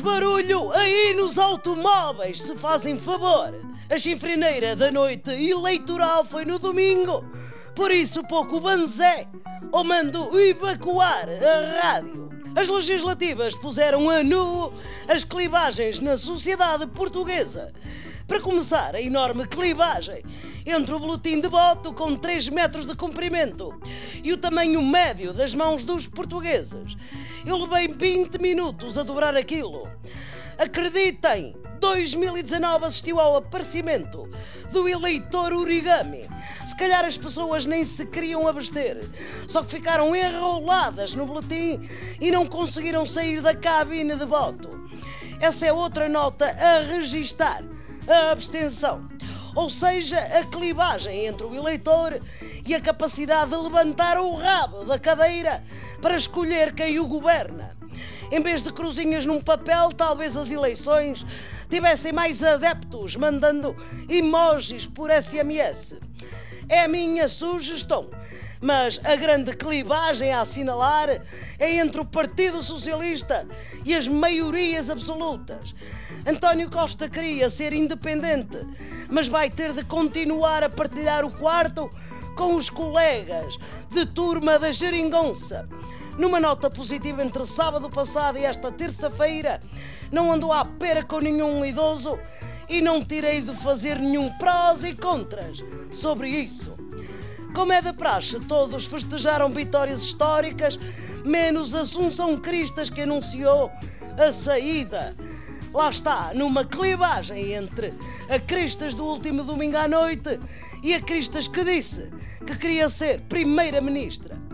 barulho aí nos automóveis, se fazem favor. A chifrineira da noite eleitoral foi no domingo, por isso pouco banzé, ou mando evacuar a rádio. As legislativas puseram a nu as clivagens na sociedade portuguesa. Para começar, a enorme clivagem entre o boletim de voto com 3 metros de comprimento e o tamanho médio das mãos dos portugueses. Eu levei 20 minutos a dobrar aquilo. Acreditem, 2019 assistiu ao aparecimento do eleitor origami. Se calhar as pessoas nem se queriam abster, só que ficaram enroladas no boletim e não conseguiram sair da cabine de voto. Essa é outra nota a registar a abstenção. Ou seja, a clivagem entre o eleitor e a capacidade de levantar o rabo da cadeira para escolher quem o governa. Em vez de cruzinhas num papel, talvez as eleições tivessem mais adeptos mandando emojis por SMS. É a minha sugestão. Mas a grande clivagem a assinalar é entre o Partido Socialista e as maiorias absolutas. António Costa queria ser independente, mas vai ter de continuar a partilhar o quarto com os colegas de turma da Geringonça. Numa nota positiva entre sábado passado e esta terça-feira, não andou à pera com nenhum idoso e não tirei de fazer nenhum prós e contras sobre isso. Como é da praxe, todos festejaram vitórias históricas, menos Assunção Cristas que anunciou a saída. Lá está, numa clivagem entre a Cristas do último domingo à noite e a Cristas que disse que queria ser Primeira-Ministra.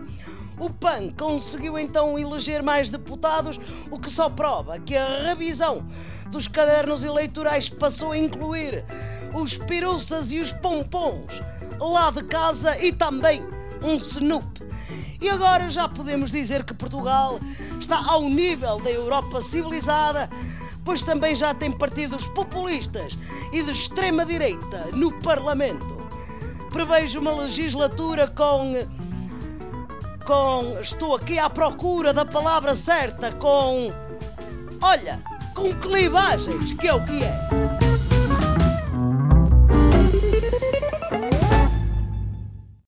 O PAN conseguiu então eleger mais deputados, o que só prova que a revisão dos cadernos eleitorais passou a incluir os piruças e os pompons lá de casa e também um Snoop. E agora já podemos dizer que Portugal está ao nível da Europa civilizada, pois também já tem partidos populistas e de extrema-direita no Parlamento. Prevejo uma legislatura com. Com. Estou aqui à procura da palavra certa, com. Olha, com clivagens, que é o que é.